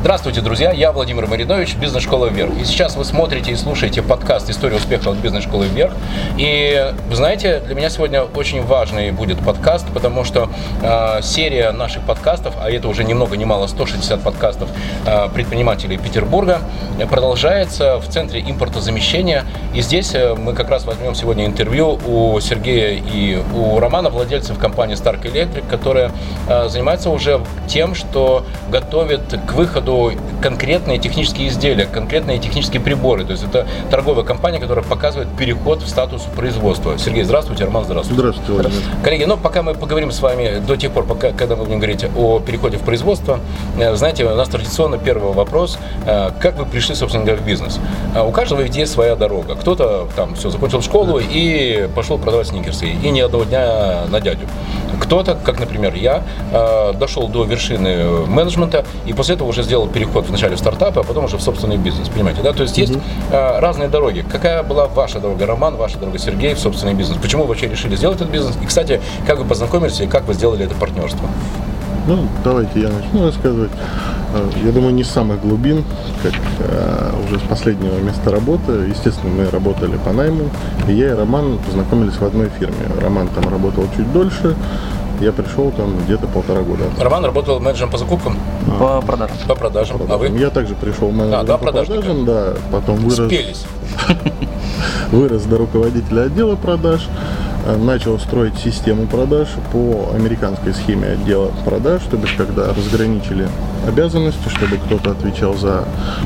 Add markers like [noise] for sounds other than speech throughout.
Здравствуйте, друзья! Я Владимир Маринович, бизнес-школа «Вверх». И сейчас вы смотрите и слушаете подкаст «История успеха от бизнес-школы «Вверх». И, вы знаете, для меня сегодня очень важный будет подкаст, потому что э, серия наших подкастов, а это уже ни много ни мало 160 подкастов э, предпринимателей Петербурга, продолжается в Центре импортозамещения. И здесь э, мы как раз возьмем сегодня интервью у Сергея и у Романа, владельцев компании Stark Electric, которая э, занимается уже тем, что готовит к выходу году конкретные технические изделия, конкретные технические приборы. То есть это торговая компания, которая показывает переход в статус производства. Сергей, здравствуйте. Роман, здравствуйте. Здравствуйте, Владимир. Коллеги, ну пока мы поговорим с вами до тех пор, пока, когда мы будем говорить о переходе в производство, э, знаете, у нас традиционно первый вопрос. Э, как вы пришли, собственно говоря, в бизнес? Э, у каждого ведь есть своя дорога. Кто-то там все, закончил школу и пошел продавать сникерсы. И ни одного дня на дядю. Кто-то, как, например, я, дошел до вершины менеджмента и после этого уже сделал переход вначале в стартапы, а потом уже в собственный бизнес, понимаете, да? То есть есть э, разные дороги. Какая была ваша дорога, Роман, ваша дорога, Сергей, в собственный бизнес? Почему вы вообще решили сделать этот бизнес? И, кстати, как вы познакомились и как вы сделали это партнерство? Ну, давайте я начну рассказывать. Я думаю, не с самых глубин, как а, уже с последнего места работы. Естественно, мы работали по найму, и я и Роман познакомились в одной фирме. Роман там работал чуть дольше, я пришел там где-то полтора года. Роман работал менеджером по закупкам? По продажам. По продажам. По продажам. А вы? Я также пришел менеджером а, да, по продажам, да. Потом вырос. Спелись. [laughs] Вырос до руководителя отдела продаж э, начал строить систему продаж по американской схеме отдела продаж, чтобы когда разграничили обязанности, чтобы кто-то отвечал за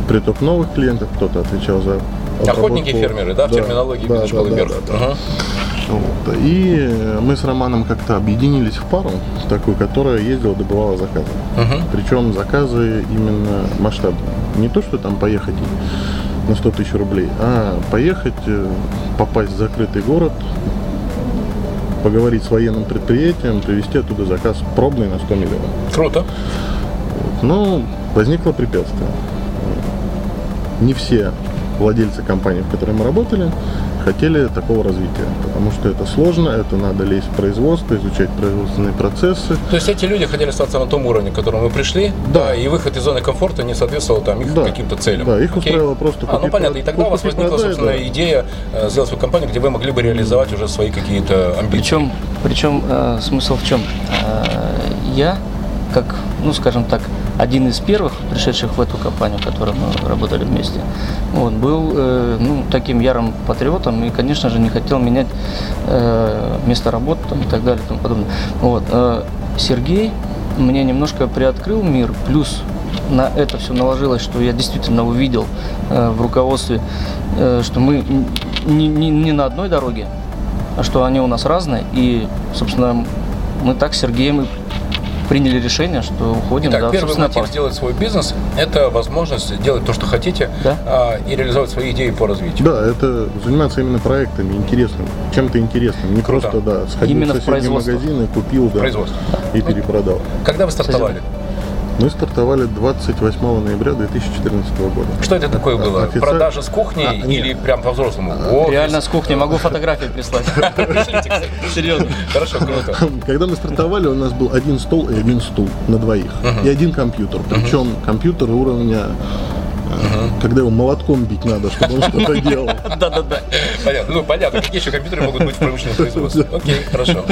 приток новых клиентов, кто-то отвечал за Охотники фермеры, да, в терминологии да, школы да, вверх. Да, да, угу. Вот. И мы с Романом как-то объединились в пару, такую, которая ездила, добывала заказы. Угу. Причем заказы именно масштабные. Не то, что там поехать на 100 тысяч рублей, а поехать, э, попасть в закрытый город, поговорить с военным предприятием, привезти оттуда заказ пробный на 100 миллионов. Круто. Вот. Но возникло препятствие. Не все владельцы компании, в которой мы работали, хотели такого развития, потому что это сложно, это надо лезть в производство, изучать производственные процессы. То есть эти люди хотели остаться на том уровне, к которому мы пришли, да, да и выход из зоны комфорта не соответствовал там их да, каким-то целям. Да, их устраивало просто А, ну понятно, и тогда у вас возникла, продай, собственно, да. идея э, сделать свою компанию, где вы могли бы реализовать уже свои какие-то амбиции. Причем, причем э, смысл в чем? Э, я, как, ну скажем так, один из первых пришедших в эту компанию, в которой мы работали вместе, вот, был э, ну, таким ярым патриотом и, конечно же, не хотел менять э, место работы там, и так далее и тому подобное. Вот, э, Сергей мне немножко приоткрыл мир, плюс на это все наложилось, что я действительно увидел э, в руководстве, э, что мы не, не, не на одной дороге, а что они у нас разные. И, собственно, мы так с Сергеем приняли решение, что уходим. Итак, да, первый мотив сделать свой бизнес – это возможность делать то, что хотите, да? а, и реализовать свои идеи по развитию. Да, это заниматься именно проектами интересным, чем-то интересным, не Круто. просто да, сходил именно в соседний в магазин и купил да, и перепродал. Когда вы стартовали? Мы стартовали 28 ноября 2014 года. Что это такое было? Офици... Продажа с кухни а, или нет. прям по-взрослому? А, Реально с кухни. Могу фотографии прислать. [laughs] Серьезно. Хорошо, круто. Когда мы стартовали, у нас был один стол и один стул на двоих. И один компьютер. Причем компьютер уровня Угу. Когда его молотком бить надо, чтобы он что-то [laughs] делал. Да-да-да. Понятно. Ну, понятно, какие еще компьютеры могут быть в промышленном производстве. [laughs] Окей, хорошо.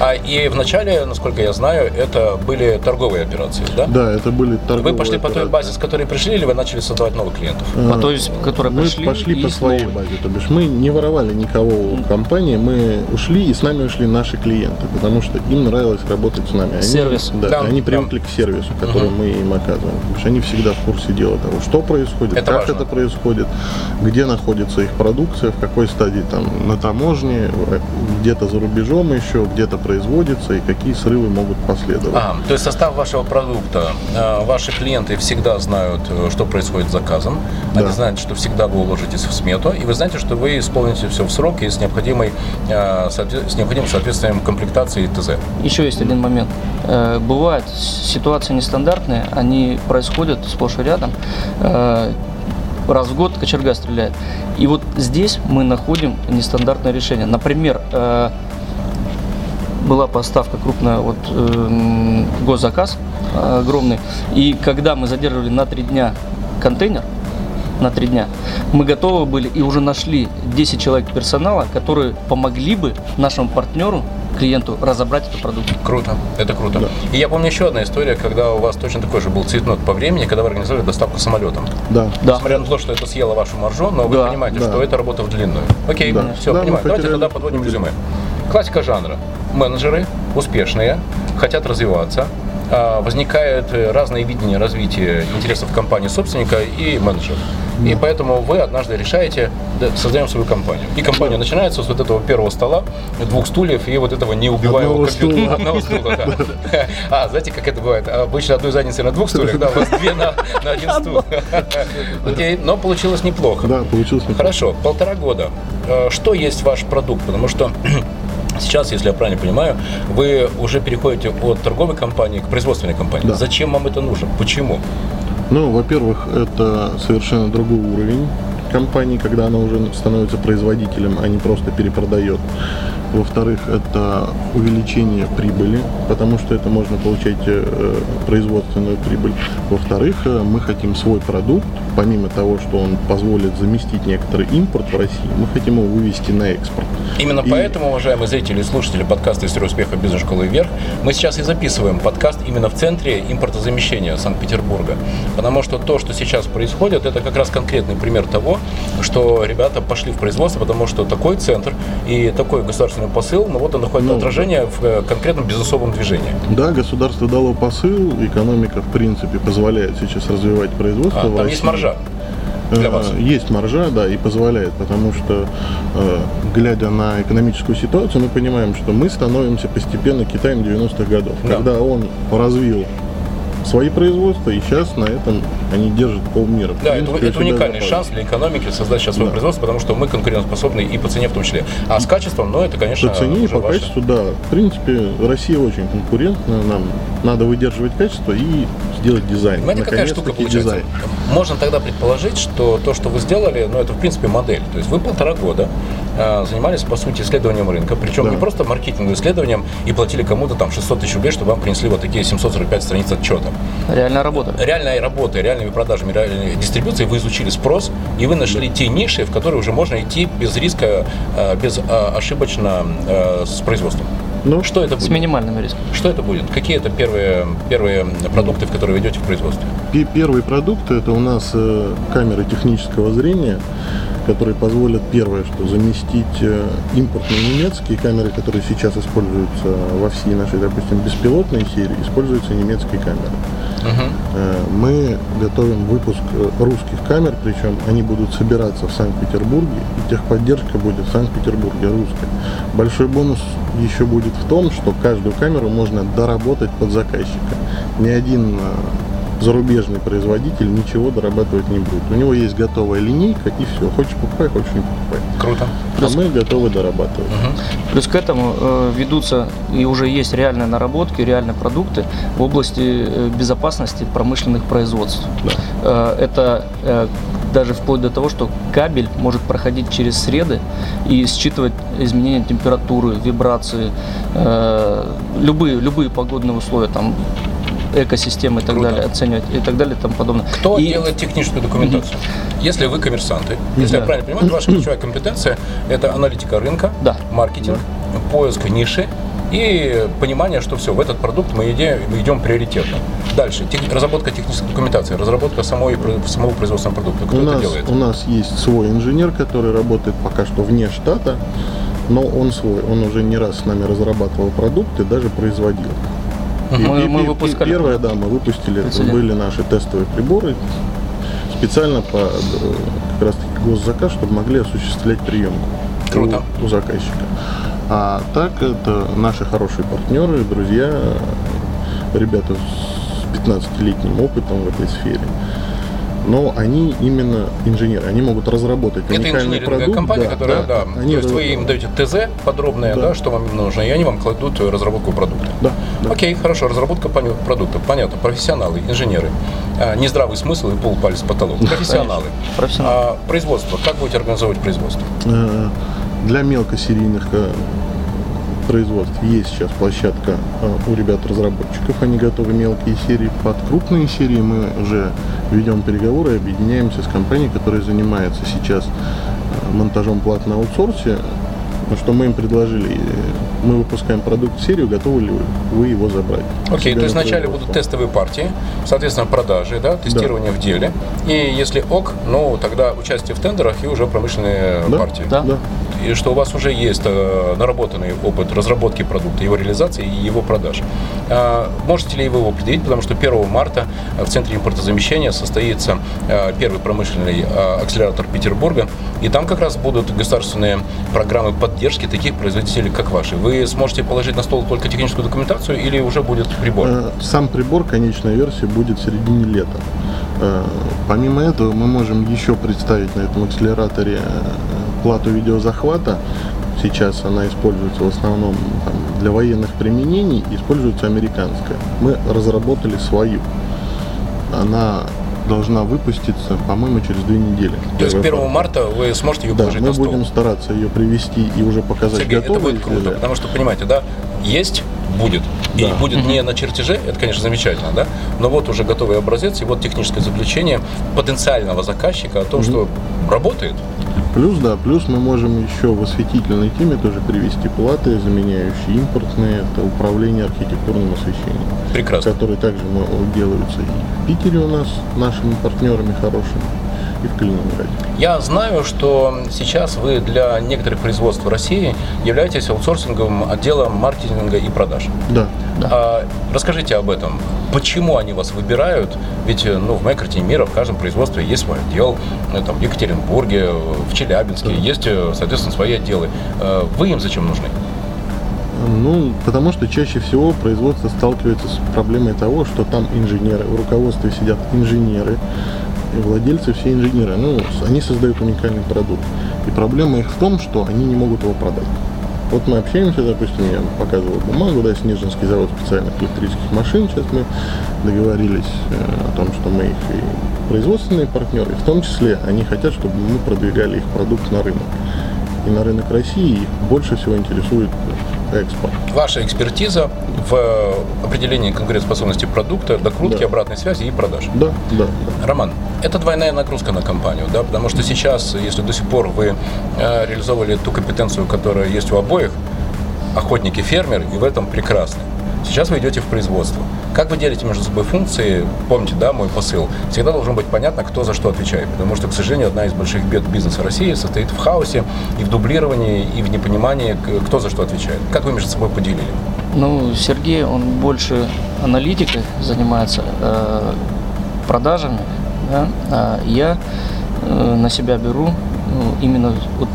А, и вначале, насколько я знаю, это были торговые операции, да? Да, это были торговые Вы пошли по той базе, с которой пришли, или вы начали создавать новых клиентов? По той, с которой пришли? Мы пошли по своей базе, то бишь мы не воровали никого у компании, мы ушли, и с нами ушли наши клиенты, потому что им нравилось работать с нами. Они, Сервис. Да, они привыкли к сервису, который мы им оказываем. Потому что они всегда в курсе дела того, что происходит, происходит, это как важно. это происходит, где находится их продукция, в какой стадии там на таможне, где-то за рубежом еще, где-то производится и какие срывы могут последовать. А, то есть состав вашего продукта, э, ваши клиенты всегда знают, э, что происходит с заказом, да. они знают, что всегда вы уложитесь в смету, и вы знаете, что вы исполните все в срок и с, необходимой, э, с необходимым соответствием комплектации и ТЗ. Еще есть один момент. Бывают ситуации нестандартные, они происходят сплошь и рядом раз в год кочерга стреляет. И вот здесь мы находим нестандартное решение. Например, э, была поставка крупная, вот э, госзаказ огромный. И когда мы задерживали на три дня контейнер, на три дня, мы готовы были и уже нашли 10 человек персонала, которые помогли бы нашему партнеру клиенту разобрать эту продукцию. Круто, это круто. Да. И я помню еще одна история, когда у вас точно такой же был цветнот по времени, когда вы организовали доставку самолетом. Да. да. Несмотря на то, что это съело вашу маржу, но да. вы понимаете, да. что это работа в длинную. Окей, да. все, да, понимаю. Давайте тогда подводим резюме. Классика жанра. Менеджеры успешные, хотят развиваться, а, возникает разные видения развития интересов компании собственника и менеджера. И поэтому вы однажды решаете, да, создаем свою компанию. И компания да. начинается с вот этого первого стола, двух стульев и вот этого неубиваемого компьютера. [laughs] Одного стула, да. [laughs] А, знаете, как это бывает? Обычно одной задницы на двух стульях, да, у вас две на, на один стул. [laughs] Окей, но получилось неплохо. Да, получилось неплохо. Хорошо, полтора года. Э, что есть ваш продукт? Потому что Сейчас, если я правильно понимаю, вы уже переходите от торговой компании к производственной компании. Да. Зачем вам это нужно? Почему? Ну, во-первых, это совершенно другой уровень компании, когда она уже становится производителем, а не просто перепродает. Во-вторых, это увеличение прибыли, потому что это можно получать э, производственную прибыль. Во-вторых, э, мы хотим свой продукт, помимо того, что он позволит заместить некоторый импорт в России, мы хотим его вывести на экспорт. Именно и... поэтому, уважаемые зрители и слушатели подкаста «История успеха бизнес-школы вверх», мы сейчас и записываем подкаст именно в центре импортозамещения Санкт-Петербурга. Потому что то, что сейчас происходит, это как раз конкретный пример того, что ребята пошли в производство, потому что такой центр и такой государственный государственный посыл, но вот он находит ну, отражение в э, конкретном бизнесовом движении. Да, государство дало посыл, экономика, в принципе, позволяет сейчас развивать производство. А, там есть маржа для вас? Э, есть маржа, да, и позволяет, потому что, э, глядя на экономическую ситуацию, мы понимаем, что мы становимся постепенно Китаем 90-х годов, да. когда он развил свои производства, и сейчас на этом они держат полмира. Да, это, это уникальный шанс для экономики создать сейчас свое да. производство, потому что мы конкурентоспособны и по цене в том числе. А с качеством, ну, это, конечно, По цене и по ваше. качеству, да. В принципе, Россия очень конкурентна, нам надо выдерживать качество и сделать дизайн. Знаете, какая штука получается? Дизайн. Можно тогда предположить, что то, что вы сделали, ну, это, в принципе, модель. То есть вы полтора года э, занимались, по сути, исследованием рынка, причем да. не просто маркетинговым исследованием и платили кому-то там 600 тысяч рублей, чтобы вам принесли вот такие 745 страниц отчета. Реальная работа. Реальная работа, реальными продажами, реальной дистрибуцией вы изучили спрос, и вы нашли да. те ниши, в которые уже можно идти без риска, э, без э, ошибочно э, с производством. Ну, что это будет? С минимальным риском. Что это будет? Какие это первые, первые продукты, в которые вы идете в производстве? Первый продукт это у нас камеры технического зрения которые позволят, первое, что заместить э, импортные немецкие камеры, которые сейчас используются во всей нашей, допустим, беспилотной серии, используются немецкие камеры. Uh-huh. Мы готовим выпуск э, русских камер, причем они будут собираться в Санкт-Петербурге, и техподдержка будет в Санкт-Петербурге русская. Большой бонус еще будет в том, что каждую камеру можно доработать под заказчика. Ни один зарубежный производитель ничего дорабатывать не будет. У него есть готовая линейка и все. Хочешь покупай, хочешь не покупай. Круто. А мы готовы дорабатывать. Угу. Плюс к этому э, ведутся и уже есть реальные наработки, реальные продукты в области э, безопасности промышленных производств. Да. Э, это э, даже вплоть до того, что кабель может проходить через среды и считывать изменения температуры, вибрации, э, любые, любые погодные условия, там экосистемы и так Круто. далее, оценивать и так далее и тому подобное. Кто и... делает техническую документацию? Mm-hmm. Если вы коммерсанты, если да. я правильно понимаю, ваша [clears throat] ключевая компетенция – это аналитика рынка, да. маркетинг, да. поиск ниши и понимание, что все, в этот продукт мы идем, мы идем приоритетно. Дальше, тех, разработка технической документации, разработка самой, самого производственного продукта. Кто у это нас, делает? У нас есть свой инженер, который работает пока что вне штата, но он свой. Он уже не раз с нами разрабатывал продукты, даже производил. Мы, и, мы выпускали. Первое, да, мы выпустили, это были наши тестовые приборы специально по э, как раз таки госзаказ, чтобы могли осуществлять приемку Круто. У, у заказчика. А так это наши хорошие партнеры, друзья, ребята с 15-летним опытом в этой сфере но они именно инженеры, они могут разработать Это уникальный продукт. компания, да, которая, да, да. Они то есть вы им даете ТЗ подробное, да. да, что вам нужно, и они вам кладут разработку продукта. Да, да. Окей, хорошо, разработка продукта, понятно, профессионалы, инженеры. А, не здравый смысл и пол палец потолок. Профессионалы. Профессионалы. А, производство, как будете организовывать производство? Э, для мелкосерийных э, производстве. Есть сейчас площадка э, у ребят-разработчиков, они готовы мелкие серии. Под крупные серии мы уже ведем переговоры, объединяемся с компанией, которая занимается сейчас э, монтажом плат на аутсорсе, ну, что мы им предложили, мы выпускаем продукт в серию, готовы ли вы его забрать? Окей, okay, то есть вначале будут тестовые партии, соответственно, продажи, да, тестирование да. в деле. И если ок, ну, тогда участие в тендерах и уже промышленные да? партии. Да. да и что у вас уже есть э, наработанный опыт разработки продукта, его реализации и его продаж. А, можете ли вы его определить, потому что 1 марта в Центре импортозамещения состоится э, первый промышленный э, акселератор Петербурга, и там как раз будут государственные программы поддержки таких производителей, как ваши. Вы сможете положить на стол только техническую документацию или уже будет прибор? Сам прибор, конечная версия, будет в середине лета. Помимо этого, мы можем еще представить на этом акселераторе плату видеозахвата. Сейчас она используется в основном там, для военных применений, используется американская. Мы разработали свою. Она должна выпуститься, по-моему, через две недели. То есть 1 марта вы сможете ее да, положить мы на стол? будем стараться ее привести и уже показать Сергей, это будет круто, изделия. потому что, понимаете, да, есть будет. И да. будет не на чертеже, это, конечно, замечательно, да, но вот уже готовый образец, и вот техническое заключение потенциального заказчика о том, угу. что работает. Плюс, да, плюс мы можем еще в осветительной теме тоже привести платы, заменяющие импортные, это управление архитектурным освещением. Прекрасно. Которые также делаются и в Питере у нас нашими партнерами хорошими и в Калининграде. Я знаю, что сейчас вы для некоторых производств в России являетесь аутсорсинговым отделом маркетинга и продаж. Да. да. А, расскажите об этом. Почему они вас выбирают? Ведь ну, в моей картине мира в каждом производстве есть свой отдел. Э, там, в Екатеринбурге, в Челябинске да. есть, э, соответственно, свои отделы. Э, вы им зачем нужны? Ну, потому что чаще всего производство сталкивается с проблемой того, что там инженеры, в руководстве сидят инженеры, владельцы все инженеры. Ну, они создают уникальный продукт. И проблема их в том, что они не могут его продать. Вот мы общаемся, допустим, я показывал бумагу, да, Снежинский завод специальных электрических машин. Сейчас мы договорились э, о том, что мы их и производственные партнеры, в том числе они хотят, чтобы мы продвигали их продукт на рынок. И на рынок России их больше всего интересует экспорт. Ваша экспертиза в определении конкурентоспособности продукта, докрутке, да. обратной связи и продаж. Да, да. Роман, это двойная нагрузка на компанию, да, потому что сейчас, если до сих пор вы э, реализовывали ту компетенцию, которая есть у обоих, охотник и в этом прекрасны. Сейчас вы идете в производство. Как вы делите между собой функции? Помните, да, мой посыл. Всегда должно быть понятно, кто за что отвечает. Потому что, к сожалению, одна из больших бед бизнеса России состоит в хаосе и в дублировании, и в непонимании, кто за что отвечает. Как вы между собой поделили? Ну, Сергей, он больше аналитикой занимается, э, продажами. Да? А я э, на себя беру ну, именно вот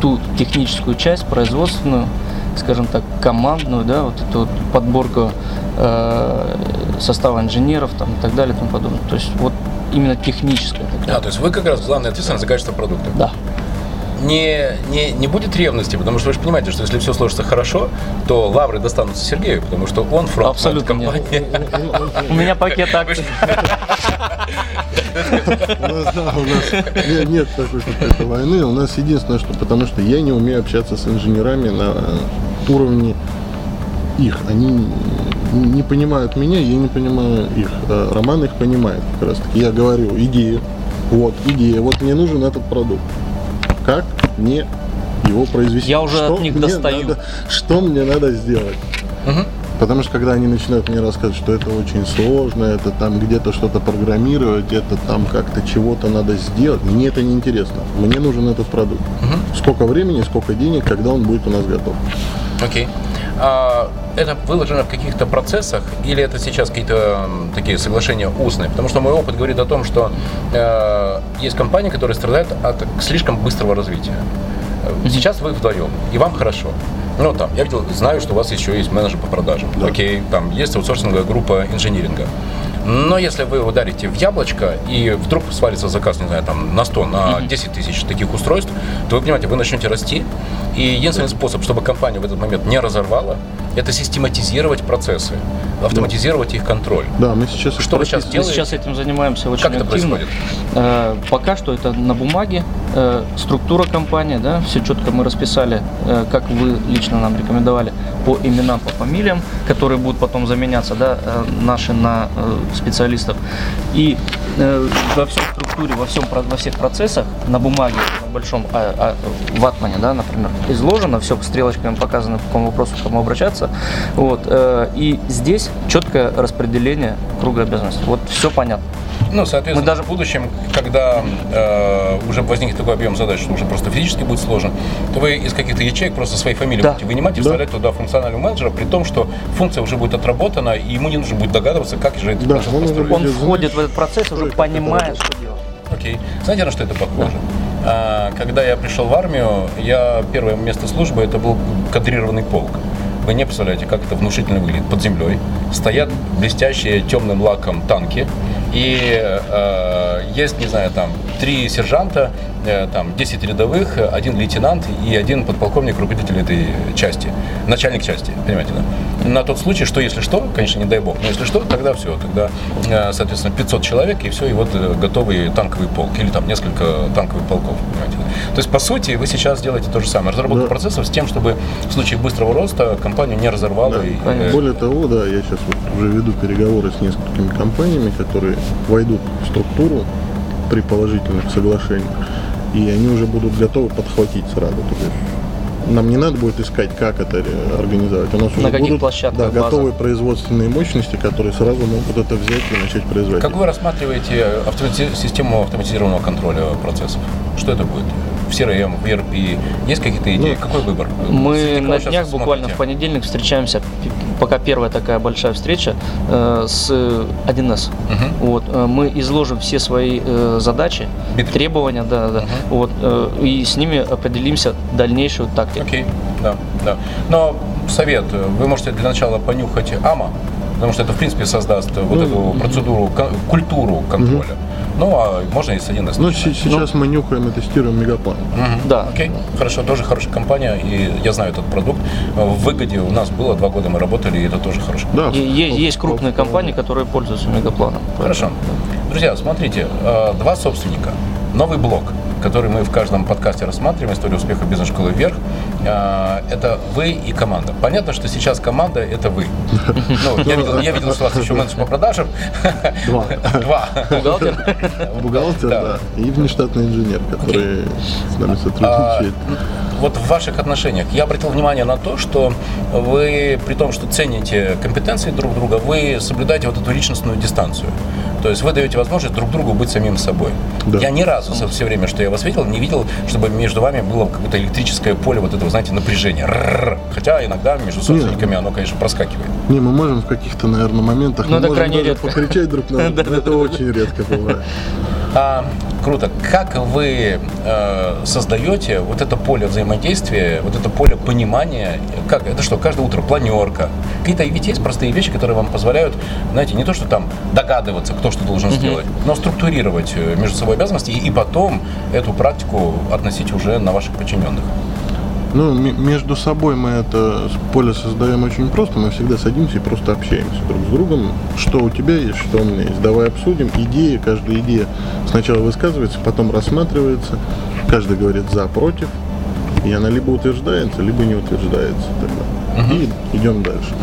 ту техническую часть, производственную, скажем так, командную, да, вот эту вот подборку э, состава инженеров там, и так далее и тому подобное. То есть вот именно техническое. А, то есть вы как раз главный ответственный за качество продукта? Да. Не, не, не будет ревности, потому что вы же понимаете, что если все сложится хорошо, то лавры достанутся Сергею, потому что он фронт Абсолютно компании. У меня пакет акций. У нас нет такой какой-то войны. У нас единственное, что потому что я не умею общаться с инженерами на уровне их. Они не понимают меня, я не понимаю их. А Роман их понимает как раз таки. Я говорю, идея, вот, идея, вот мне нужен этот продукт. Как мне его произвести? Я уже что от них достаю. Надо, что мне надо сделать? Угу. Потому что когда они начинают мне рассказывать, что это очень сложно, это там где-то что-то программировать, это там как-то чего-то надо сделать, мне это не интересно. Мне нужен этот продукт. Угу. Сколько времени, сколько денег, когда он будет у нас готов. Окей. Okay. А, это выложено в каких-то процессах или это сейчас какие-то такие соглашения устные? Потому что мой опыт говорит о том, что э, есть компании, которые страдают от слишком быстрого развития. Сейчас вы вдвоем, и вам хорошо. Ну, там, я видел, знаю, что у вас еще есть менеджер по продажам. Да. Окей, там есть аутсорсинговая группа инжиниринга. Но если вы ударите в яблочко и вдруг свалится заказ, не знаю, там на 100, на 10 тысяч таких устройств, то вы понимаете, вы начнете расти. И единственный способ, чтобы компания в этот момент не разорвала, это систематизировать процессы, автоматизировать их контроль. Да, мы сейчас Что вы сейчас Мы делаете? сейчас этим занимаемся очень Как это активно. происходит? Э, Пока что это на бумаге, э, структура компании, да, все четко мы расписали, э, как вы лично нам рекомендовали, по именам, по фамилиям, которые будут потом заменяться, да, наши на специалистов. И во всей структуре, во, всем, про- во всех процессах на бумаге, на большом а, а, ватмане, да, например, изложено, все стрелочками показано, по какому вопросу к кому обращаться. Вот, э, и здесь четкое распределение круга обязанностей. Вот все понятно. Ну, соответственно, Мы даже- в будущем, когда э, уже возникнет такой объем задач, что уже просто физически будет сложно, то вы из каких-то ячеек просто свои фамилии Да. будете вынимать и Да. вставлять туда функционального менеджера, при том, что функция уже будет отработана, и ему не нужно будет догадываться, как же этот Да, он Он входит в этот процесс, уже это понимает, что. Окей. Знаете, на что это похоже? А, Когда я пришел в армию, я первое место службы это был кадрированный полк. Вы не представляете, как это внушительно выглядит. Под землей стоят блестящие темным лаком танки, и э, есть, не знаю, там три сержанта, э, там 10 рядовых, один лейтенант и один подполковник, руководитель этой части, начальник части, понимаете, да? На тот случай, что если что, конечно, не дай бог, но если что, тогда все, тогда, э, соответственно, 500 человек и все, и вот э, готовый танковый полк или там несколько танковых полков, понимаете, да? То есть, по сути, вы сейчас делаете то же самое, разработку Да. процессов с тем, чтобы в случае быстрого роста компанию не разорвало. Да. и, э, Более того, да, я сейчас вот уже веду переговоры с несколькими компаниями, которые войдут в структуру при положительных соглашениях, и они уже будут готовы подхватить сразу. То есть нам не надо будет искать, как это организовать. У нас На уже каких будут площадках да, база? готовые производственные мощности, которые сразу могут это взять и начать производить. Как вы рассматриваете автомати- систему автоматизированного контроля процессов? Что это будет? В CRM, в ERP? Есть какие-то идеи? Какой выбор? Мы Среди на днях буквально в понедельник встречаемся, пока первая такая большая встреча э, с 1С. Мгм. Вот, э, мы изложим все свои э, задачи, Битвы. требования, да, да, вот, э, и с ними определимся дальнейшую тактику. Окей, да, да. Но совет, вы можете для начала понюхать АМА, потому что это, в принципе, создаст вот эту процедуру, культуру контроля. Ну, а можно и с 1С Ну, начинать. сейчас мы нюхаем и тестируем мегаплан. Мгм. Да. Окей, хорошо, тоже хорошая компания, и я знаю этот продукт. В выгоде у нас было два года мы работали, и это тоже хорошо. Да, И есть в- крупные компании, которые пользуются мегапланом. Хорошо. Друзья, смотрите, э, два собственника, новый блок, который мы в каждом подкасте рассматриваем, история успеха бизнес-школы вверх, э, это вы и команда. Понятно, что сейчас команда это вы. Ну, я видел, я видел, что у вас еще менеджер по продажам. Два. Два. Бухгалтер? Бухгалтер, Да. да. И внештатный инженер, который с нами А, сотрудничает. Вот в ваших отношениях я обратил внимание на то, что вы, при том, что цените компетенции друг друга, вы соблюдаете вот эту личностную дистанцию. То есть вы даете возможность друг другу быть самим собой. Да. Я ни разу за все время, что я вас видел, не видел, чтобы между вами было какое-то электрическое поле вот этого, знаете, напряжения. Р-р-р. Хотя иногда между собственниками оно, конечно, проскакивает. Не, мы можем в каких-то, наверное, моментах Ну, мы это можем крайне даже редко. покричать друг на друга, [laughs] но это очень редко бывает. А, круто. Как вы э, создаете вот это поле взаимодействия, вот это поле понимания? Как это что? Каждое утро планерка. Какие-то ведь есть простые вещи, которые вам позволяют, знаете, не то что там догадываться, кто что должен сделать, но структурировать э, между собой обязанности и, и потом эту практику относить уже на ваших подчиненных. Ну, между собой мы это поле создаем очень просто. Мы всегда садимся и просто общаемся друг с другом. Что у тебя есть, что у меня есть. Давай обсудим идеи. Каждая идея сначала высказывается, потом рассматривается. Каждый говорит за, против. И она либо утверждается, либо не утверждается тогда. И идем дальше.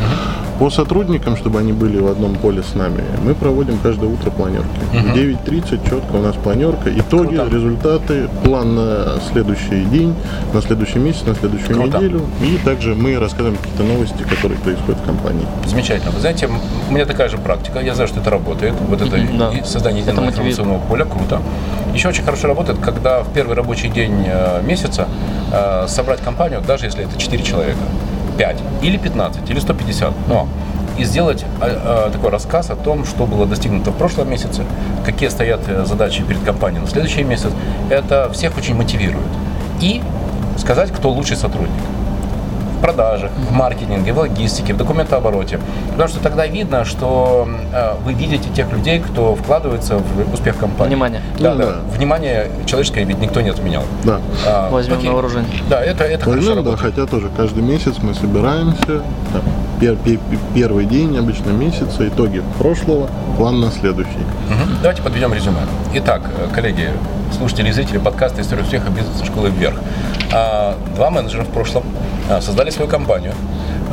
По сотрудникам, чтобы они были в одном поле с нами, мы проводим каждое утро планерки. В 9.30 четко у нас планерка. Итоги, Круто. результаты, план на следующий день, на следующий месяц, на следующую Круто. неделю. И также мы рассказываем какие-то новости, которые происходят в компании. Замечательно. Вы знаете, у меня такая же практика. Я знаю, что это работает. Вот это да. и создание единого информационного поля. Круто. Еще очень хорошо работает, когда в первый рабочий день э, месяца э, собрать компанию, даже если это 4 человека, 5 или 15 или 150, но и сделать э, э, такой рассказ о том, что было достигнуто в прошлом месяце, какие стоят э, задачи перед компанией на следующий месяц. Это всех очень мотивирует. И сказать, кто лучший сотрудник. Продажах, в маркетинге, в логистике, в документообороте. Потому что тогда видно, что э, вы видите тех людей, кто вкладывается в успех компании. Внимание. Да, Ну, да. да. Внимание человеческое ведь никто не отменял. Да. А, Возьмем окей. на вооружение. Да, это, это хорошо Возьмем, да, работает. хотя тоже каждый месяц мы собираемся, там, пер- пе- пе- первый день обычно месяца, итоги прошлого, план на следующий. Мгм. Давайте подведем резюме. Итак, э, коллеги, слушатели и зрители подкаста «История успеха бизнес-школы вверх». А, Два менеджера в прошлом а, создали свою компанию.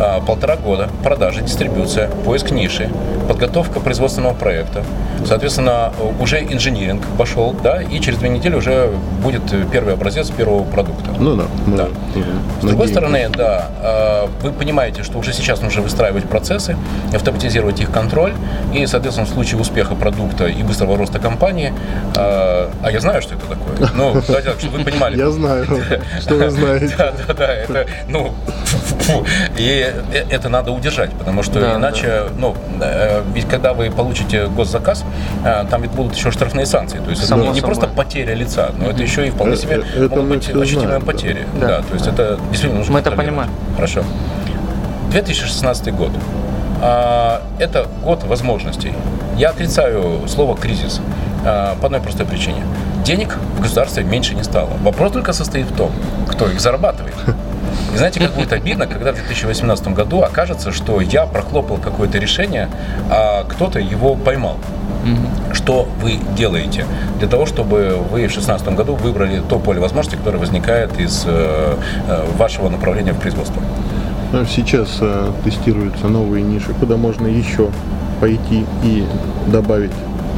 А, Полтора года продажи, дистрибуция, поиск ниши, подготовка производственного проекта. Соответственно, уже инжиниринг пошел, да, и через две недели уже будет первый образец первого продукта. Ну да. Да. тоже С другой надеемся. стороны, да, э, вы понимаете, что уже сейчас нужно выстраивать процессы, автоматизировать их контроль, и, соответственно, в случае успеха продукта и быстрого роста компании, э, а я знаю, что это такое. Ну, давайте так, чтобы вы понимали. Я знаю, что вы [laughs] знаете. Да, да, да, это, ну, и э, это надо удержать, потому что Да, иначе, ну, э, ведь когда вы получите госзаказ, э, там ведь будут еще штрафные санкции, то есть это Само не, не собой. просто потеря лица, но это еще и вполне себе это могут быть ощутимые да. потери. Да. Да, то есть это действительно нужно Мы это понимаем. Хорошо. 2016 год. А, Это год возможностей. Я отрицаю слово кризис а, по одной простой причине. Денег в государстве меньше не стало. Вопрос только состоит в том, кто их зарабатывает. И знаете, как будет обидно, когда в 2018 году окажется, что я прохлопал какое-то решение, а кто-то его поймал. Что вы делаете для того, чтобы вы в 2016 году выбрали то поле возможностей, которое возникает из э, э, вашего направления в производство? Ну, Сейчас э, тестируются новые ниши, куда можно еще пойти и добавить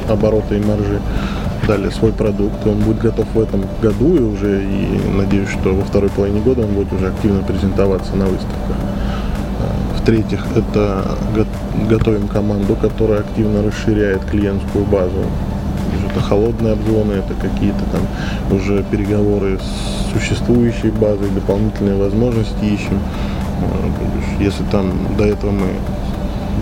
обороты и маржи. Далее свой продукт, он будет готов в этом году и уже, и надеюсь, что во второй половине года он будет уже активно презентоваться на выставках. Э, В-третьих, это го- готовим команду, которая активно расширяет клиентскую базу. Это холодные обзвоны, это какие-то там уже переговоры с существующей базой, дополнительные возможности ищем. Будешь- Если там до этого мы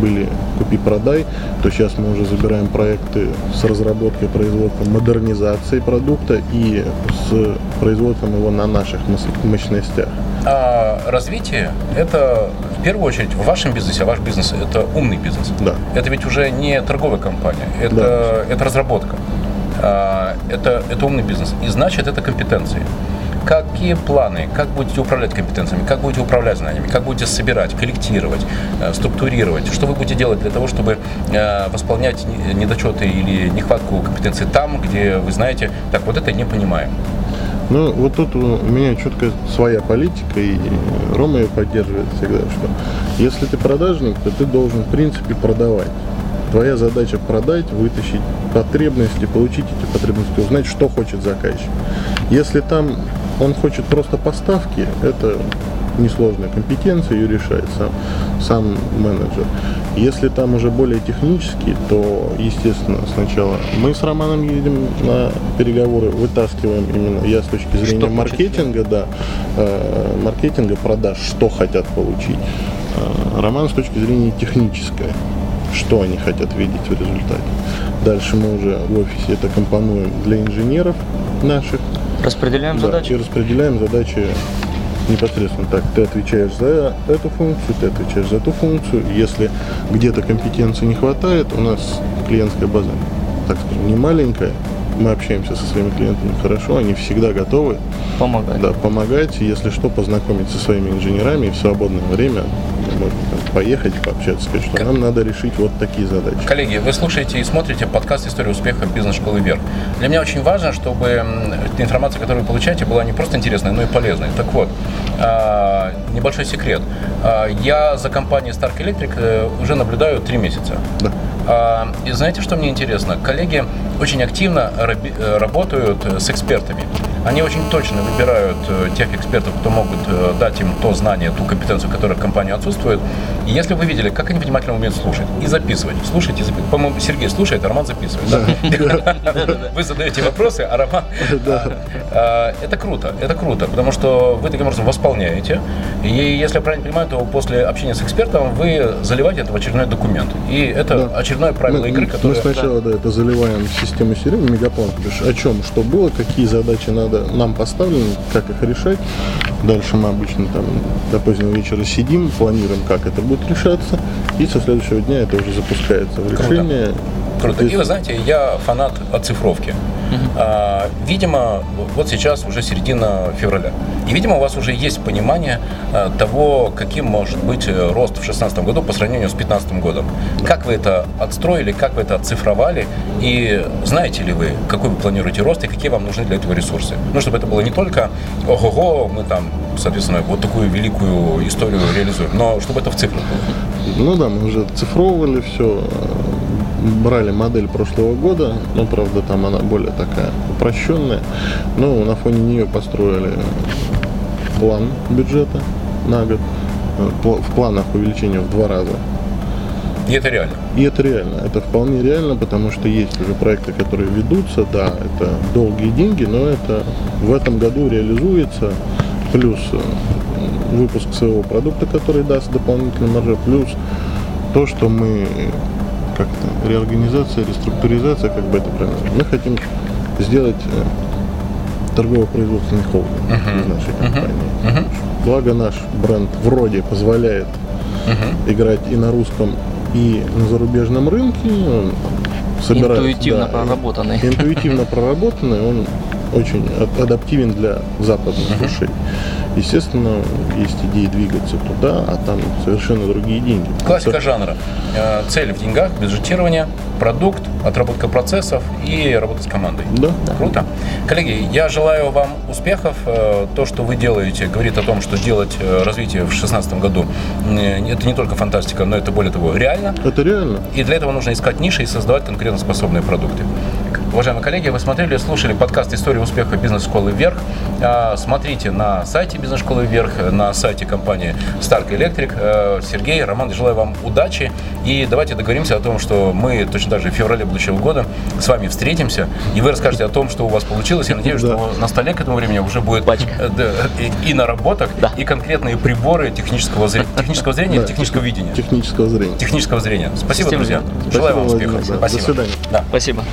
были купи-продай, то сейчас мы уже забираем проекты с разработкой, производством, модернизацией продукта и с производством его на наших мощностях. А развитие – это в первую очередь в вашем бизнесе, а ваш бизнес – это умный бизнес. Да. Это ведь уже не торговая компания, это, это разработка, А, это, это умный бизнес. И значит, это компетенции. Какие планы, как будете управлять компетенциями, как будете управлять знаниями, как будете собирать, коллектировать, э, структурировать, что вы будете делать для того, чтобы э, восполнять не- недочеты или нехватку компетенций там, где вы знаете, так, вот это не понимаем. Ну, вот тут у меня четко своя политика, и Рома ее поддерживает всегда, что если ты продажник, то ты должен, в принципе, продавать. Твоя задача продать, вытащить потребности, получить эти потребности, узнать, что хочет заказчик. Если там он хочет просто поставки, это несложная компетенция, ее решает сам, сам менеджер. Если там уже более технически, то, естественно, сначала мы с Романом едем на переговоры, вытаскиваем именно, я с точки зрения хочет маркетинга, да, э, маркетинга, продаж, что хотят получить. Э, Роман с точки зрения технической, что они хотят видеть в результате. Дальше мы уже в офисе это компонуем для инженеров наших, Распределяем да, задачи. и распределяем задачи непосредственно так. Ты отвечаешь за эту функцию, ты отвечаешь за эту функцию. Если где-то компетенции не хватает, у нас клиентская база, так скажем, не маленькая. Мы общаемся со своими клиентами хорошо, они всегда готовы Помогать. да, помогать, если что, познакомить со своими инженерами и в свободное время можно там поехать, пообщаться, сказать, что нам надо решить вот такие задачи. Коллеги, вы слушаете и смотрите подкаст «История успеха бизнес-школы вверх». Для меня очень важно, чтобы информация, которую вы получаете, была не просто интересной, но и полезной. Так вот, а, небольшой секрет. А, Я за компанией Stark Electric э, уже наблюдаю три месяца. Да. А, И знаете, что мне интересно? Коллеги очень активно э, работают э, с экспертами. Они очень точно выбирают э, тех экспертов, кто могут э, дать им то знание, ту компетенцию, которая в компании отсутствует. И если вы видели, как они внимательно умеют слушать и записывать, слушать и записывать. По-моему, Сергей слушает, а Роман записывает. Вы задаете вопросы, а Роман... [laughs] А, Это круто, это круто, потому что вы таким образом восполняете. И если я правильно понимаю, то после общения с экспертом вы заливаете это в очередной документ. И это очередное правило игры, мы которое... сначала да, это заливаем в систему CRM, мегаплан, о чем, что было, какие задачи надо нам поставлены, как их решать. Дальше мы обычно там до позднего вечера сидим, планируем, как это будет решаться, и со следующего дня это уже запускается в решение. Круто. Круто. И вы знаете, я фанат оцифровки. А, видимо, вот сейчас уже середина февраля. И, видимо, у вас уже есть понимание а, того, каким может быть э, рост в 2016 году по сравнению с 2015 годом. Как вы это отстроили, как вы это оцифровали, и знаете ли вы, какой вы планируете рост и какие вам нужны для этого ресурсы? Ну, чтобы это было не только ого-го, мы там, соответственно, вот такую великую историю реализуем, но чтобы это в цифрах было. Ну да, мы уже цифровывали все, брали модель прошлого года, но, правда, там она более такая упрощенная. Но на фоне нее построили план бюджета на год. В планах увеличение в два раза. И это реально? И это реально. Это вполне реально, потому что есть уже проекты, которые ведутся. Да, это долгие деньги, но это в этом году реализуется. Плюс э, выпуск своего продукта, который даст дополнительный маржу, плюс то, что мы как-то реорганизация, реструктуризация, как бы это правильно. Мы хотим сделать э, торгово-производственный холдинг uh-huh. нашей компании. Uh-huh. Благо наш бренд вроде позволяет uh-huh. играть и на русском, и на зарубежном рынке. Он собирает, интуитивно да, проработанный. Интуитивно проработанный, он очень адаптивен для западных uh-huh. ушей. Естественно, есть идеи двигаться туда, а там совершенно другие деньги. Классика жанра. Э, цель в деньгах, бюджетирование, продукт, отработка процессов и работа с командой. Да. Круто. Коллеги, я желаю вам успехов. Э, то, что вы делаете, говорит о том, что делать э, развитие в 2016 году это не только фантастика, но это более того реально. Это реально. И для этого нужно искать ниши и создавать конкурентоспособные продукты. Уважаемые коллеги, вы смотрели, слушали подкаст «История успеха бизнес-школы вверх». А, смотрите на сайте бизнес-школы вверх, на сайте компании Stark Electric. А, Сергей, Роман, желаю вам удачи. И давайте договоримся о том, что мы точно так же в феврале будущего года с вами встретимся, и вы расскажете о том, что у вас получилось. Я надеюсь, да. что на столе к этому времени уже будет Пачка. Да, и, и наработок, да. и конкретные приборы технического, зрения, технического зрения да, или технического видения? Технического зрения. Технического зрения. Спасибо, друзья. Спасибо, желаю вам успехов. Спасибо. До свидания. Да. Спасибо.